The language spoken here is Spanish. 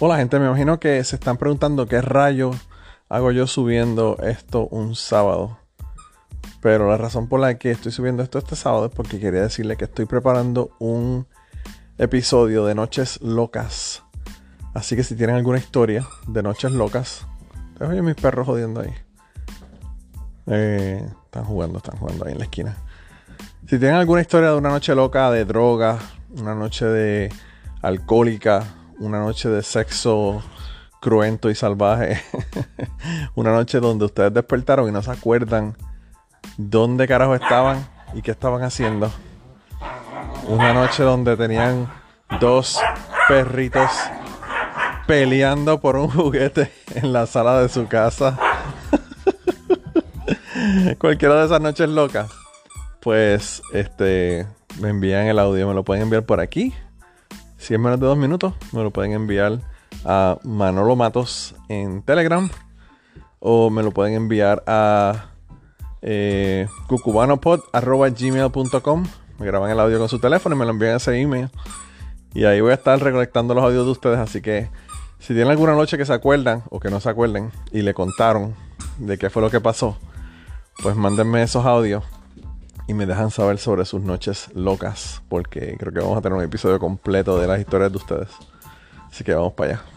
Hola gente, me imagino que se están preguntando qué rayo hago yo subiendo esto un sábado. Pero la razón por la que estoy subiendo esto este sábado es porque quería decirle que estoy preparando un episodio de Noches Locas. Así que si tienen alguna historia de Noches Locas, oye mis perros jodiendo ahí. Eh, están jugando, están jugando ahí en la esquina. Si tienen alguna historia de una noche loca de droga, una noche de alcohólica, una noche de sexo cruento y salvaje, una noche donde ustedes despertaron y no se acuerdan dónde carajo estaban y qué estaban haciendo. Una noche donde tenían dos perritos peleando por un juguete en la sala de su casa. Cualquiera de esas noches locas. Pues este me envían el audio, me lo pueden enviar por aquí si es menos de dos minutos, me lo pueden enviar a Manolo Matos en Telegram o me lo pueden enviar a eh, cucubanopod.gmail.com Me graban el audio con su teléfono y me lo envían a ese email. Y ahí voy a estar recolectando los audios de ustedes. Así que si tienen alguna noche que se acuerdan o que no se acuerden y le contaron de qué fue lo que pasó, pues mándenme esos audios y me dejan saber sobre sus noches locas, porque creo que vamos a tener un episodio completo de las historias de ustedes. Así que vamos para allá.